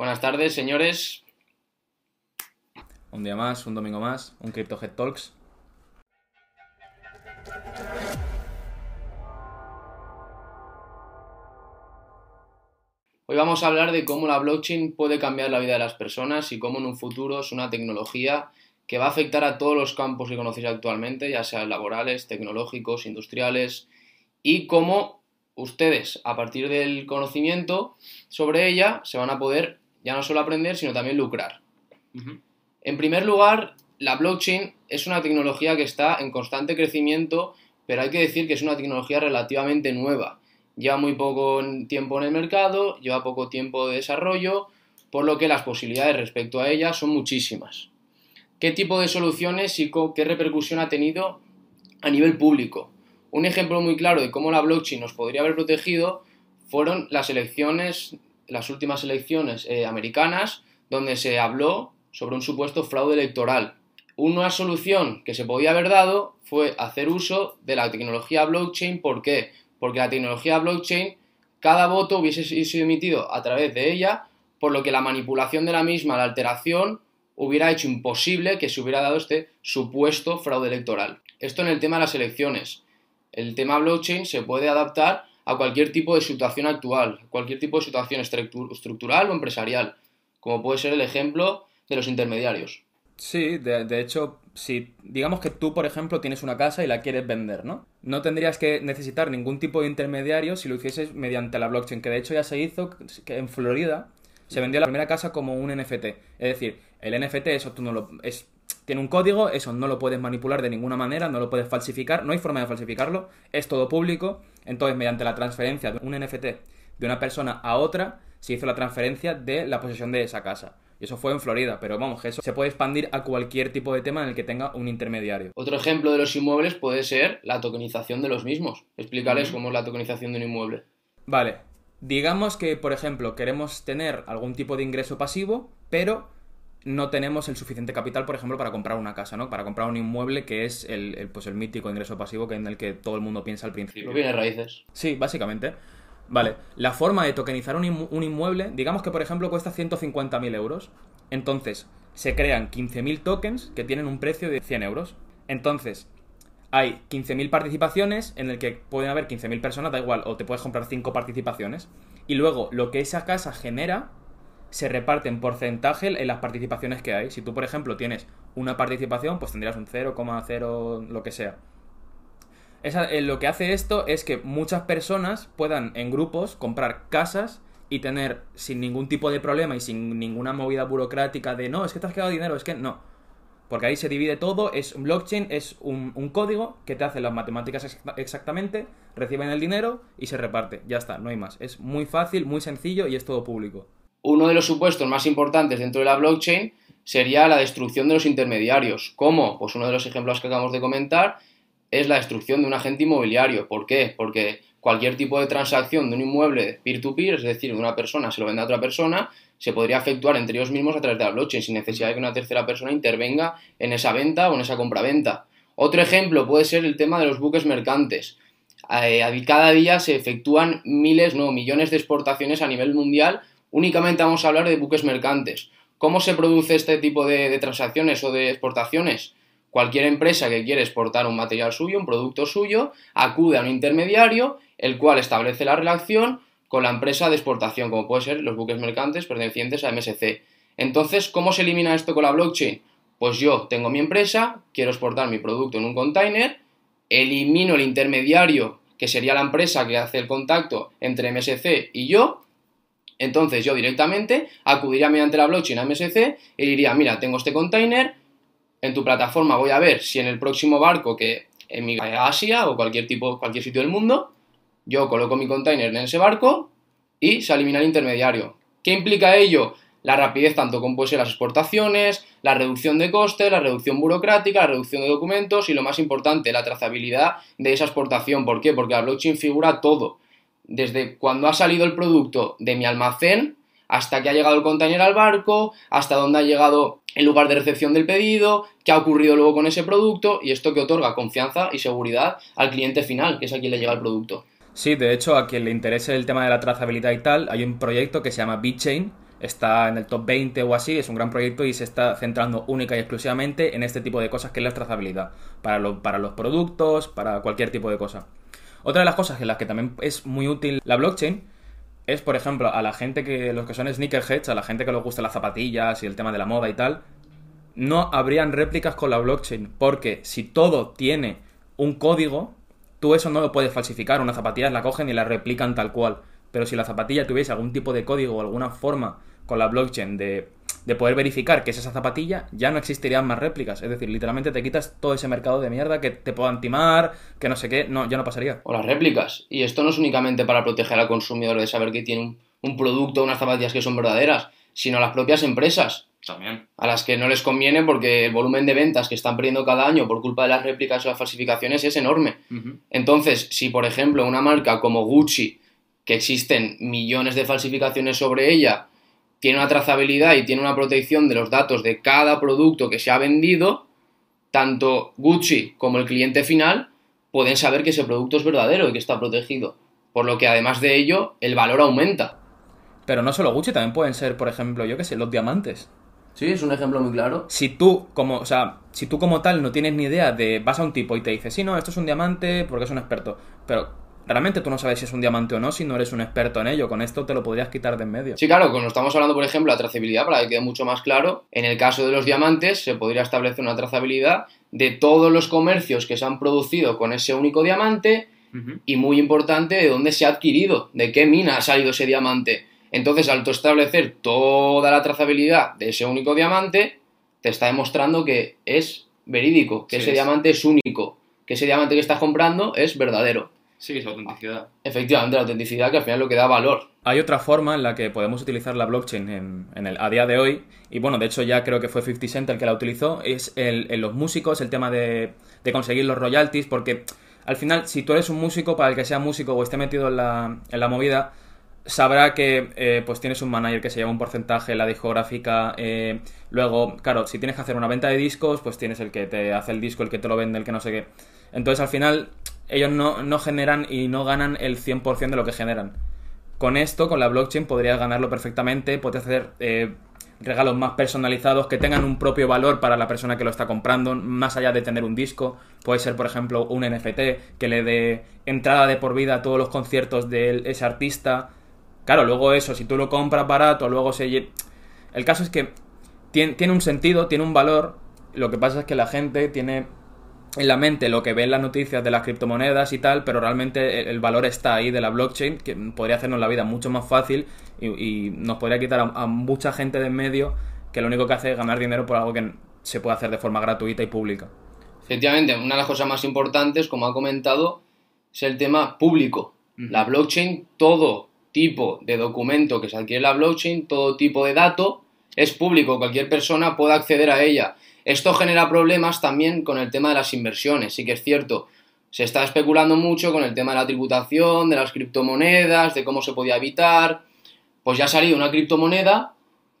Buenas tardes, señores. Un día más, un domingo más, un CryptoHead Talks. Hoy vamos a hablar de cómo la blockchain puede cambiar la vida de las personas y cómo en un futuro es una tecnología que va a afectar a todos los campos que conocéis actualmente, ya sean laborales, tecnológicos, industriales, y cómo ustedes, a partir del conocimiento sobre ella, se van a poder ya no solo aprender, sino también lucrar. En primer lugar, la blockchain es una tecnología que está en constante crecimiento, pero hay que decir que es una tecnología relativamente nueva. Lleva muy poco tiempo en el mercado, lleva poco tiempo de desarrollo, por lo que las posibilidades respecto a ella son muchísimas qué tipo de soluciones y qué repercusión ha tenido a nivel público. Un ejemplo muy claro de cómo la blockchain nos podría haber protegido fueron las elecciones, las últimas elecciones eh, americanas, donde se habló sobre un supuesto fraude electoral. Una solución que se podía haber dado fue hacer uso de la tecnología blockchain. ¿Por qué? Porque la tecnología blockchain, cada voto hubiese sido emitido a través de ella, por lo que la manipulación de la misma, la alteración, hubiera hecho imposible que se hubiera dado este supuesto fraude electoral. Esto en el tema de las elecciones. El tema blockchain se puede adaptar a cualquier tipo de situación actual, cualquier tipo de situación estructural o empresarial, como puede ser el ejemplo de los intermediarios. Sí, de, hecho, si digamos que tú, por ejemplo, tienes una casa y la quieres vender, ¿no? No tendrías que necesitar ningún tipo de intermediario si lo hicieses mediante la blockchain, que de hecho ya se hizo que en Florida se vendió la primera casa como un NFT. Es decir, el NFT, eso tú no lo. Es, tiene un código, eso no lo puedes manipular de ninguna manera, no lo puedes falsificar, no hay forma de falsificarlo, es todo público. Entonces, mediante la transferencia de un NFT de una persona a otra, se hizo la transferencia de la posesión de esa casa. Y eso fue en Florida, pero vamos, que eso se puede expandir a cualquier tipo de tema en el que tenga un intermediario. Otro ejemplo de los inmuebles puede ser la tokenización de los mismos. Explicarles cómo es la tokenización de un inmueble. Vale. Digamos que, por ejemplo, queremos tener algún tipo de ingreso pasivo, pero no tenemos el suficiente capital, por ejemplo, para comprar una casa, ¿no? Para comprar un inmueble que es el, pues el mítico ingreso pasivo que en el que todo el mundo piensa al principio. No viene raíces. Sí, básicamente. Vale, la forma de tokenizar un, inmueble, digamos que por ejemplo cuesta 150.000 euros. Entonces, se crean 15.000 tokens que tienen un precio de 100 euros. Entonces, hay 15.000 participaciones en el que pueden haber 15.000 personas, da igual, o te puedes comprar 5 participaciones. Y luego, lo que esa casa genera se reparte en porcentaje en las participaciones que hay. Si tú, por ejemplo, tienes una participación, pues tendrías un 0,0 lo que sea. Eh, lo que hace esto es que muchas personas puedan en grupos comprar casas y tener sin ningún tipo de problema y sin ninguna movida burocrática de no, es que te has quedado dinero, es que no. Porque ahí se divide todo, es blockchain, es un, un código que te hace las matemáticas exactamente, reciben el dinero y se reparte. Ya está, no hay más. Es muy fácil, muy sencillo y es todo público. Uno de los supuestos más importantes dentro de la blockchain sería la destrucción de los intermediarios. ¿Cómo? Pues uno de los ejemplos que acabamos de comentar es la destrucción de un agente inmobiliario. ¿Por qué? Porque cualquier tipo de transacción de un inmueble peer-to-peer, es decir, de una persona se lo vende a otra persona, se podría efectuar entre ellos mismos a través de la blockchain sin necesidad de que una tercera persona intervenga en esa venta o en esa compra-venta. Otro ejemplo puede ser el tema de los buques mercantes. Eh, cada día se efectúan miles, no, millones de exportaciones a nivel mundial únicamente vamos a hablar de buques mercantes. ¿Cómo se produce este tipo de, transacciones o de exportaciones? Cualquier empresa que quiere exportar un material suyo, un producto suyo, acude a un intermediario, el cual establece la relación con la empresa de exportación, como puede ser los buques mercantes pertenecientes a MSC. Entonces, ¿cómo se elimina esto con la blockchain? Pues yo tengo mi empresa, quiero exportar mi producto en un container, elimino el intermediario, que sería la empresa que hace el contacto entre MSC y yo, entonces yo directamente acudiría mediante la blockchain a MSC y diría, mira, tengo este container, en tu plataforma voy a ver si en el próximo barco que emigra a Asia o cualquier tipo, cualquier sitio del mundo, yo coloco mi container en ese barco y se elimina el intermediario. ¿Qué implica ello? La rapidez tanto como puede ser las exportaciones, la reducción de costes, la reducción burocrática, la reducción de documentos y lo más importante, la trazabilidad de esa exportación. ¿Por qué? Porque la blockchain figura todo desde cuando ha salido el producto de mi almacén hasta que ha llegado el container al barco, hasta dónde ha llegado el lugar de recepción del pedido, qué ha ocurrido luego con ese producto y esto que otorga confianza y seguridad al cliente final, que es a quien le llega el producto. Sí, de hecho, a quien le interese el tema de la trazabilidad y tal, hay un proyecto que se llama BitChain, está en el top 20 o así, es un gran proyecto y se está centrando única y exclusivamente en este tipo de cosas que es la trazabilidad, para, para los productos, para cualquier tipo de cosa. Otra de las cosas en las que también es muy útil la blockchain es, por ejemplo, a la gente que, los que son sneakerheads, a la gente que les gusta las zapatillas y el tema de la moda y tal, no habrían réplicas con la blockchain, porque si todo tiene un código, tú eso no lo puedes falsificar, una zapatilla la cogen y la replican tal cual. Pero si la zapatilla tuviese algún tipo de código o alguna forma con la blockchain de, de poder verificar que es esa zapatilla, ya no existirían más réplicas. Es decir, literalmente te quitas todo ese mercado de mierda que te puedan timar, que no sé qué, no, ya no pasaría. O las réplicas. Y esto no es únicamente para proteger al consumidor de saber que tiene un, un producto, unas zapatillas que son verdaderas, sino a las propias empresas. También. A las que no les conviene porque el volumen de ventas que están perdiendo cada año por culpa de las réplicas o las falsificaciones es enorme. Entonces, si por ejemplo una marca como Gucci, que existen millones de falsificaciones sobre ella, tiene una trazabilidad y tiene una protección de los datos de cada producto que se ha vendido, tanto Gucci como el cliente final pueden saber que ese producto es verdadero y que está protegido. Por lo que además de ello, el valor aumenta. Pero no solo Gucci, también pueden ser, por ejemplo, yo qué sé, los diamantes. Sí, es un ejemplo muy claro. Si tú, como, o sea, si tú como tal no tienes ni idea de. vas a un tipo y te dice, sí, no, esto es un diamante porque es un experto. Pero realmente tú no sabes si es un diamante o no si no eres un experto en ello. Con esto te lo podrías quitar de en medio. Sí, claro, cuando estamos hablando, por ejemplo, de la trazabilidad, para que quede mucho más claro, en el caso de los diamantes se podría establecer una trazabilidad de todos los comercios que se han producido con ese único diamante y muy importante de dónde se ha adquirido, de qué mina ha salido ese diamante. Entonces, al tú establecer toda la trazabilidad de ese único diamante, te está demostrando que es verídico, que Sí, ese es. diamante es único, que ese diamante que estás comprando es verdadero. Sí, es autenticidad. Efectivamente, la autenticidad que al final es lo que da valor. Hay otra forma en la que podemos utilizar la blockchain en, en el, a día de hoy, y bueno, de hecho ya creo que fue 50 Cent el que la utilizó, es el, en los músicos, el tema de, de conseguir los royalties, porque al final, si tú eres un músico, para el que sea músico o esté metido en la, en la movida, sabrá que eh, pues tienes un manager que se lleva un porcentaje, la discográfica, eh, luego, claro, si tienes que hacer una venta de discos, pues tienes el que te hace el disco, el que te lo vende, el que no sé qué. Entonces al final ellos no, no generan y no ganan el 100% de lo que generan. Con esto, con la blockchain, podrías ganarlo perfectamente, podrías hacer eh, regalos más personalizados que tengan un propio valor para la persona que lo está comprando, más allá de tener un disco. Puede ser, por ejemplo, un NFT que le dé entrada de por vida a todos los conciertos de ese artista. Claro, luego eso, si tú lo compras barato, luego se... El caso es que tiene, tiene un sentido, tiene un valor. Lo que pasa es que la gente tiene en la mente lo que ve en las noticias de las criptomonedas y tal, pero realmente el, valor está ahí de la blockchain, que podría hacernos la vida mucho más fácil y, y nos podría quitar a, a mucha gente de en medio que lo único que hace es ganar dinero por algo que se puede hacer de forma gratuita y pública. Efectivamente, una de las cosas más importantes, como ha comentado, es el tema público. La blockchain, todo tipo de documento que se adquiere en la blockchain, todo tipo de dato, es público, cualquier persona puede acceder a ella. Esto genera problemas también con el tema de las inversiones, sí que es cierto. Se está especulando mucho con el tema de la tributación, de las criptomonedas, de cómo se podía evitar. Pues ya ha salido una criptomoneda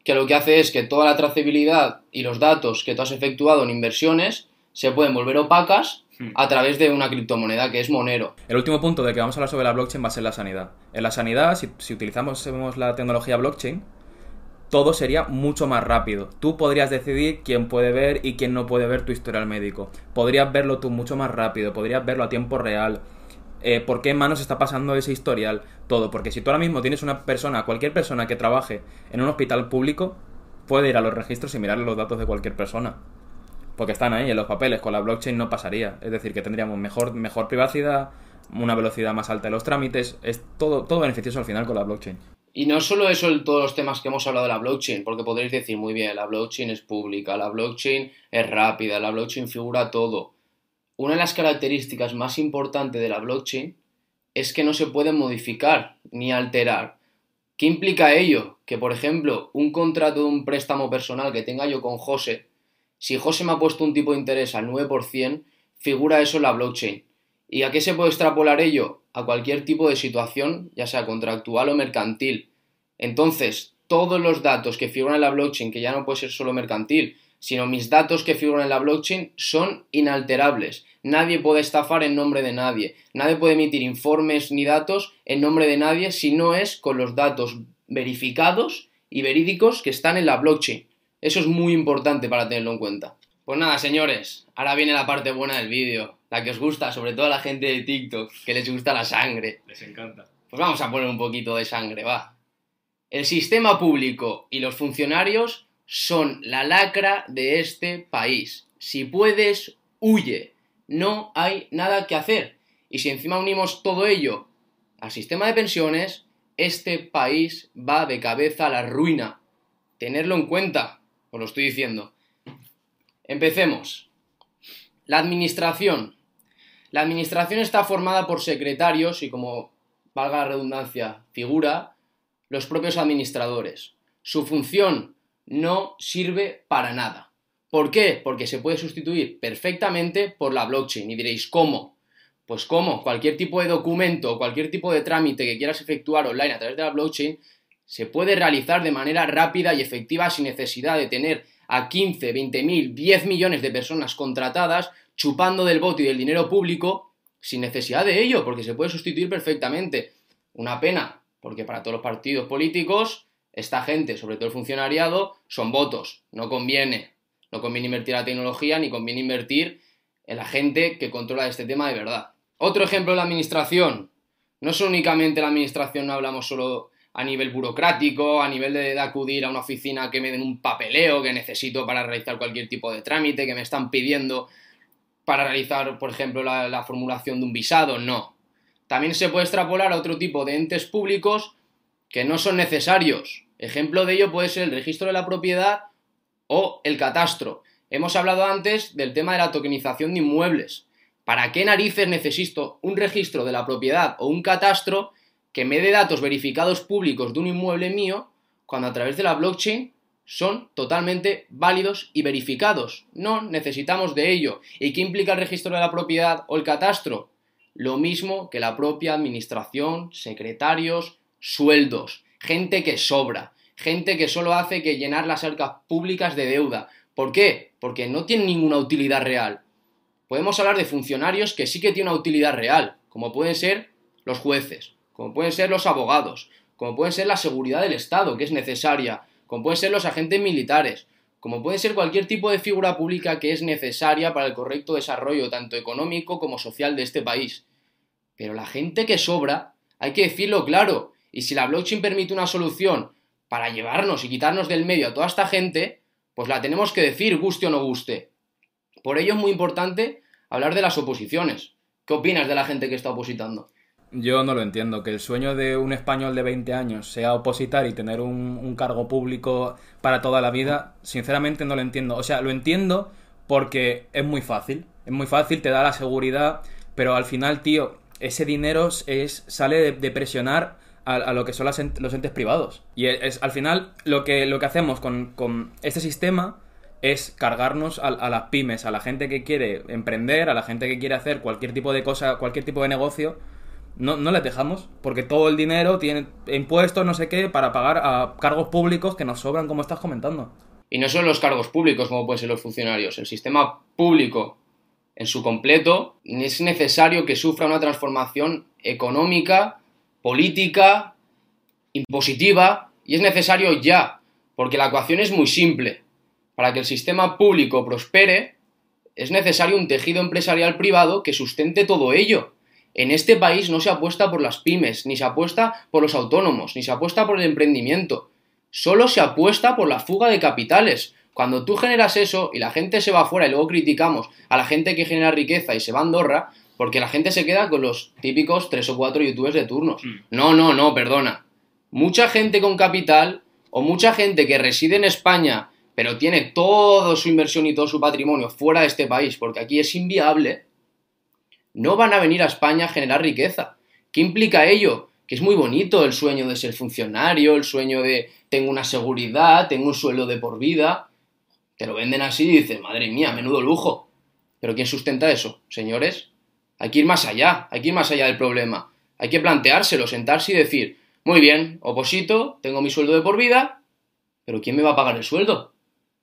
que lo que hace es que toda la trazabilidad y los datos que tú has efectuado en inversiones se pueden volver opacas Hmm. a través de una criptomoneda que es Monero. El último punto de que vamos a hablar sobre la blockchain va a ser la sanidad. En la sanidad, si, si utilizamos la tecnología blockchain, todo sería mucho más rápido. Tú podrías decidir quién puede ver y quién no puede ver tu historial médico. Podrías verlo tú mucho más rápido, podrías verlo a tiempo real. Eh, ¿Por qué manos está pasando ese historial? Todo. Porque si tú ahora mismo tienes una persona, cualquier persona que trabaje en un hospital público, puede ir a los registros y mirar los datos de cualquier persona. Porque están ahí en los papeles, con la blockchain no pasaría. Es decir, que tendríamos mejor, mejor privacidad, una velocidad más alta de los trámites. Es todo, todo beneficioso al final con la blockchain. Y no solo eso en todos los temas que hemos hablado de la blockchain, porque podréis decir muy bien, la blockchain es pública, la blockchain es rápida, la blockchain figura todo. Una de las características más importantes de la blockchain es que no se puede modificar ni alterar. ¿Qué implica ello? Que, por ejemplo, un contrato de un préstamo personal que tenga yo con José, si José me ha puesto un tipo de interés al 9%, figura eso en la blockchain. ¿Y a qué se puede extrapolar ello? A cualquier tipo de situación, ya sea contractual o mercantil. Entonces, todos los datos que figuran en la blockchain, que ya no puede ser solo mercantil, sino mis datos que figuran en la blockchain son inalterables. Nadie puede estafar en nombre de nadie. Nadie puede emitir informes ni datos en nombre de nadie si no es con los datos verificados y verídicos que están en la blockchain. Eso es muy importante para tenerlo en cuenta. Pues nada, señores, ahora viene la parte buena del vídeo, la que os gusta, sobre todo a la gente de TikTok, que les gusta la sangre. Les encanta. Pues vamos a poner un poquito de sangre, va. El sistema público y los funcionarios son la lacra de este país. Si puedes, huye. No hay nada que hacer. Y si encima unimos todo ello al sistema de pensiones, este país va de cabeza a la ruina. Tenerlo en cuenta, os lo estoy diciendo. Empecemos. La administración. La administración está formada por secretarios y como valga la redundancia, figura los propios administradores. Su función no sirve para nada. ¿Por qué? Porque se puede sustituir perfectamente por la blockchain. Y diréis, ¿cómo? Pues ¿cómo? Cualquier tipo de documento, cualquier tipo de trámite que quieras efectuar online a través de la blockchain, se puede realizar de manera rápida y efectiva sin necesidad de tener a 15, 20 mil, 10 millones de personas contratadas chupando del voto y del dinero público sin necesidad de ello, porque se puede sustituir perfectamente. Una pena, porque para todos los partidos políticos, esta gente, sobre todo el funcionariado, son votos. No conviene. No conviene invertir la tecnología ni conviene invertir en la gente que controla este tema de verdad. Otro ejemplo la administración. No es únicamente la administración, no hablamos solo a nivel burocrático, a nivel de, acudir a una oficina que me den un papeleo que necesito para realizar cualquier tipo de trámite, que me están pidiendo para realizar, por ejemplo, la, formulación de un visado, no. También se puede extrapolar a otro tipo de entes públicos que no son necesarios. Ejemplo de ello puede ser el registro de la propiedad o el catastro. Hemos hablado antes del tema de la tokenización de inmuebles. ¿Para qué narices necesito un registro de la propiedad o un catastro que me dé datos verificados públicos de un inmueble mío cuando a través de la blockchain son totalmente válidos y verificados. No necesitamos de ello. ¿Y qué implica el registro de la propiedad o el catastro? Lo mismo que la propia administración, secretarios, sueldos, gente que sobra, gente que solo hace que llenar las arcas públicas de deuda. ¿Por qué? Porque no tienen ninguna utilidad real. Podemos hablar de funcionarios que sí que tienen una utilidad real, como pueden ser los jueces, como pueden ser los abogados, como pueden ser la seguridad del Estado, que es necesaria, como pueden ser los agentes militares, como puede ser cualquier tipo de figura pública que es necesaria para el correcto desarrollo tanto económico como social de este país. Pero la gente que sobra, hay que decirlo claro, y si la blockchain permite una solución para llevarnos y quitarnos del medio a toda esta gente, pues la tenemos que decir, guste o no guste. Por ello es muy importante hablar de las oposiciones. ¿Qué opinas de la gente que está opositando? Yo no lo entiendo. Que el sueño de un español de 20 años sea opositar y tener un, cargo público para toda la vida, sinceramente no lo entiendo. O sea, lo entiendo porque es muy fácil. Es muy fácil, te da la seguridad, pero al final, tío, ese dinero es, sale de, presionar a, lo que son los entes privados. Y es, al final lo que, lo que hacemos con, con este sistema es cargarnos a, a, las pymes, a la gente que quiere emprender, a la gente que quiere hacer cualquier tipo de cosa, cualquier tipo de negocio no, no les dejamos, porque todo el dinero tiene impuestos, no sé qué, para pagar a cargos públicos que nos sobran, como estás comentando. Y no son los cargos públicos como pueden ser los funcionarios, el sistema público en su completo es necesario que sufra una transformación económica, política, impositiva, y es necesario ya, porque la ecuación es muy simple. Para que el sistema público prospere, es necesario un tejido empresarial privado que sustente todo ello. En este país no se apuesta por las pymes, ni se apuesta por los autónomos, ni se apuesta por el emprendimiento. Solo se apuesta por la fuga de capitales. Cuando tú generas eso y la gente se va afuera y luego criticamos a la gente que genera riqueza y se va a Andorra, porque la gente se queda con los típicos tres o cuatro youtubers de turnos. Mm. No, no, no, perdona. Mucha gente con capital o mucha gente que reside en España pero tiene toda su inversión y todo su patrimonio fuera de este país, porque aquí es inviable, no van a venir a España a generar riqueza. ¿Qué implica ello? Que es muy bonito el sueño de ser funcionario, el sueño de tengo una seguridad, tengo un sueldo de por vida. Te lo venden así y dices, madre mía, menudo lujo. Pero ¿quién sustenta eso? Señores, hay que ir más allá, hay que ir más allá del problema. Hay que planteárselo, sentarse y decir, muy bien, oposito, tengo mi sueldo de por vida, pero ¿quién me va a pagar el sueldo?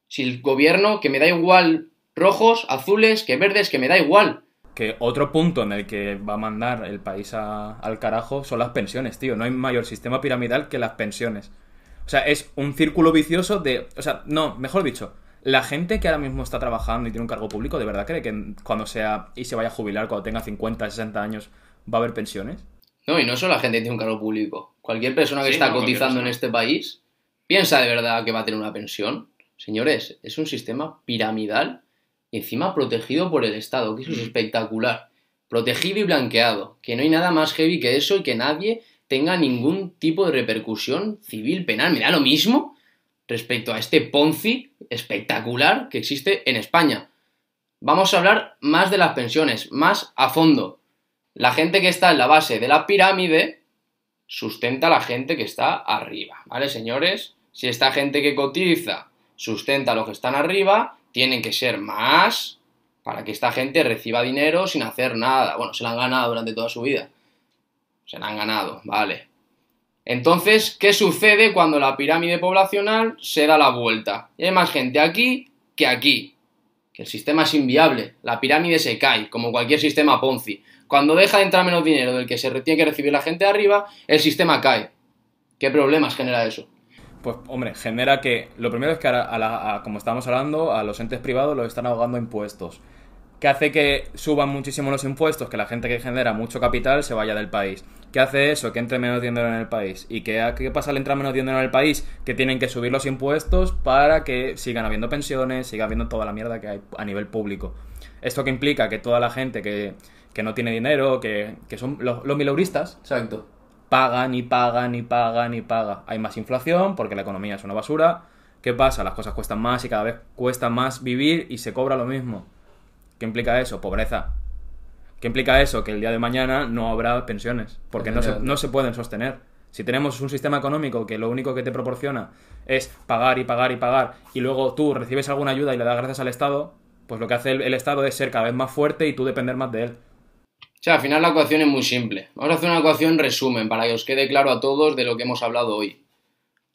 Si el gobierno, que me da igual rojos, azules, que verdes, que me da igual. Que otro punto en el que va a mandar el país al carajo son las pensiones, tío. No hay mayor sistema piramidal que las pensiones. O sea, es un círculo vicioso de... O sea, no, mejor dicho, la gente que ahora mismo está trabajando y tiene un cargo público, ¿de verdad cree que cuando sea y se vaya a jubilar, cuando tenga 50, 60 años, va a haber pensiones? No, y no solo la gente que tiene un cargo público. Cualquier persona que Sí, está no, cotizando en este país piensa de verdad que va a tener una pensión. Señores, es un sistema piramidal y encima protegido por el Estado, que eso es espectacular. Protegido y blanqueado, que no hay nada más heavy que eso y que nadie tenga ningún tipo de repercusión civil, penal. Me da lo mismo respecto a este Ponzi espectacular que existe en España. Vamos a hablar más de las pensiones, más a fondo. La gente que está en la base de la pirámide sustenta a la gente que está arriba, ¿vale, señores? Si esta gente que cotiza sustenta a los que están arriba, tienen que ser más para que esta gente reciba dinero sin hacer nada. Bueno, se la han ganado durante toda su vida. Se la han ganado, vale. Entonces, ¿qué sucede cuando la pirámide poblacional se da la vuelta? Hay más gente aquí que aquí. Que el sistema es inviable. La pirámide se cae, como cualquier sistema Ponzi. Cuando deja de entrar menos dinero del que se tiene que recibir la gente de arriba, el sistema cae. ¿Qué problemas genera eso? Pues, hombre, genera que. Lo primero es que, ahora, a la- a- como estábamos hablando, a los entes privados los están ahogando impuestos. Que hace que suban muchísimo los impuestos, que la gente que genera mucho capital se vaya del país. ¿Qué hace eso? Que entre menos dinero en el país. ¿Y qué, qué pasa al entrar menos dinero en el país? Que tienen que subir los impuestos para que sigan habiendo pensiones, siga habiendo toda la mierda que hay a nivel público. Esto que implica que toda la gente que, que no tiene dinero, que, que son los, los mileuristas, Exacto. Pagan y pagan y pagan y pagan. Hay más inflación porque la economía es una basura. ¿Qué pasa? Las cosas cuestan más y cada vez cuesta más vivir y se cobra lo mismo. ¿Qué implica eso? Pobreza. ¿Qué implica eso? Que el día de mañana no habrá pensiones porque no se, no se pueden sostener. Si tenemos un sistema económico que lo único que te proporciona es pagar y pagar y pagar y luego tú recibes alguna ayuda y le das gracias al Estado, pues lo que hace el, el Estado es ser cada vez más fuerte y tú depender más de él. O sea, al final la ecuación es muy simple. Vamos a hacer una ecuación resumen para que os quede claro a todos de lo que hemos hablado hoy.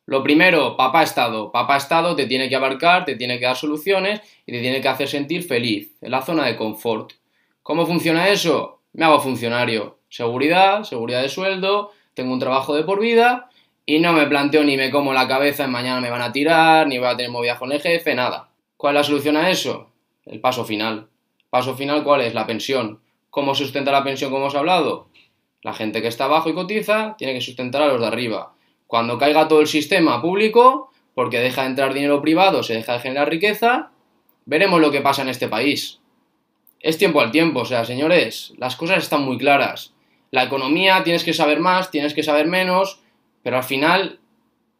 Lo primero, papá Estado. Papá Estado te tiene que abarcar, te tiene que dar soluciones y te tiene que hacer sentir feliz, en la zona de confort. ¿Cómo funciona eso? Me hago funcionario. Seguridad, seguridad de sueldo, tengo un trabajo de por vida y no me planteo ni me como la cabeza mañana me van a tirar, ni voy a tener movidas con el jefe, nada. ¿Cuál es la solución a eso? El paso final. Paso final, ¿cuál es? La pensión. ¿Cómo sustenta la pensión como hemos hablado? La gente que está abajo y cotiza tiene que sustentar a los de arriba. Cuando caiga todo el sistema público, porque deja de entrar dinero privado, se deja de generar riqueza, veremos lo que pasa en este país. Es tiempo al tiempo, o sea, señores, las cosas están muy claras. La economía tienes que saber más, tienes que saber menos, pero al final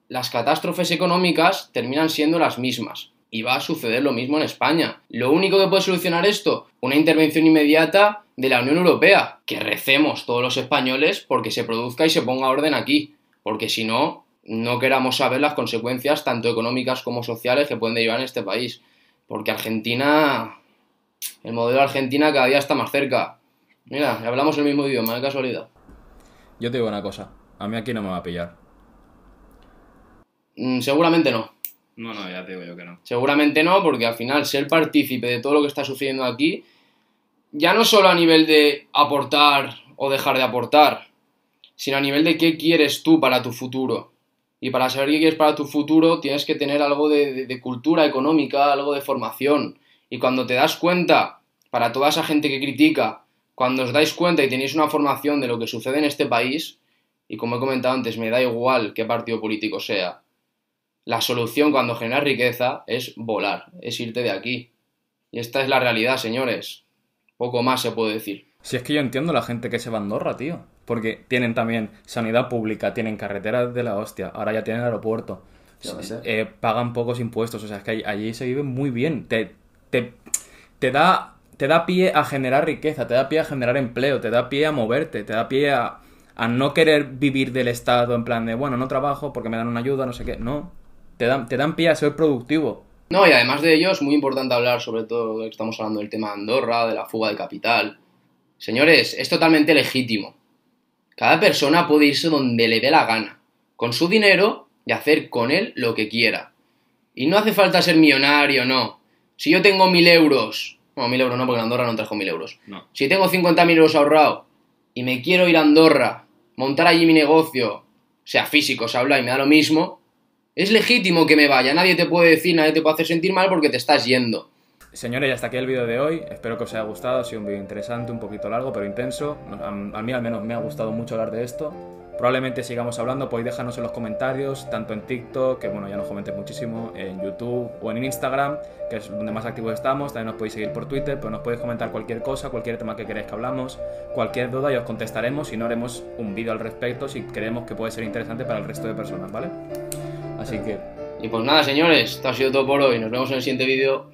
las catástrofes económicas terminan siendo las mismas. Y va a suceder lo mismo en España. Lo único que puede solucionar esto, una intervención inmediata de la Unión Europea. Que recemos todos los españoles porque se produzca y se ponga orden aquí. Porque si no, no queramos saber las consecuencias tanto económicas como sociales que pueden derivar en este país. Porque Argentina, el modelo de Argentina cada día está más cerca. Mira, hablamos el mismo idioma, de casualidad. Yo te digo una cosa, a mí aquí no me va a pillar. Mm, seguramente no. No, no, ya te digo yo que no. Seguramente no, porque al final ser partícipe de todo lo que está sucediendo aquí, ya no solo a nivel de aportar o dejar de aportar, sino a nivel de qué quieres tú para tu futuro. Y para saber qué quieres para tu futuro tienes que tener algo de, cultura económica, algo de formación. Y cuando te das cuenta, para toda esa gente que critica, cuando os dais cuenta y tenéis una formación de lo que sucede en este país, y como he comentado antes, me da igual qué partido político sea, la solución cuando generas riqueza es volar, es irte de aquí. Y esta es la realidad, señores. Poco más se puede decir. Si es que yo entiendo la gente que se va a Andorra, tío. Porque tienen también sanidad pública, tienen carreteras de la hostia, ahora ya tienen aeropuerto. Eh, pagan pocos impuestos, o sea, es que allí, allí se vive muy bien. Te, te, te, da, te da pie a generar riqueza, te da pie a generar empleo, te da pie a moverte, te da pie a, a no querer vivir del Estado en plan de, bueno, no trabajo porque me dan una ayuda, no sé qué. No, te dan, te dan pie a ser productivo. No, y además de ello es muy importante hablar sobre todo, que estamos hablando del tema de Andorra, de la fuga de capital. Señores, es totalmente legítimo. Cada persona puede irse donde le dé la gana, con su dinero y hacer con él lo que quiera. Y no hace falta ser millonario, no. Si yo tengo mil euros, no, mil euros no, porque en Andorra no trajo mil euros. No. Si tengo 50.000 euros ahorrado y me quiero ir a Andorra, montar allí mi negocio, sea físico, se habla y me da lo mismo, Es legítimo que me vaya, nadie te puede decir, nadie te puede hacer sentir mal porque te estás yendo. Señores, ya hasta aquí el vídeo de hoy. Espero que os haya gustado. Ha sido un vídeo interesante, un poquito largo, pero intenso. A, mí al menos me ha gustado mucho hablar de esto. Probablemente sigamos hablando, podéis dejarnos en los comentarios, tanto en TikTok, que bueno, ya nos comentéis muchísimo, en YouTube o en Instagram, que es donde más activos estamos. También nos podéis seguir por Twitter, pero nos podéis comentar cualquier cosa, cualquier tema que queráis que hablamos, cualquier duda y os contestaremos y no haremos un vídeo al respecto si creemos que puede ser interesante para el resto de personas, ¿vale? Así que... Y pues nada, señores, esto ha sido todo por hoy. Nos vemos en el siguiente vídeo.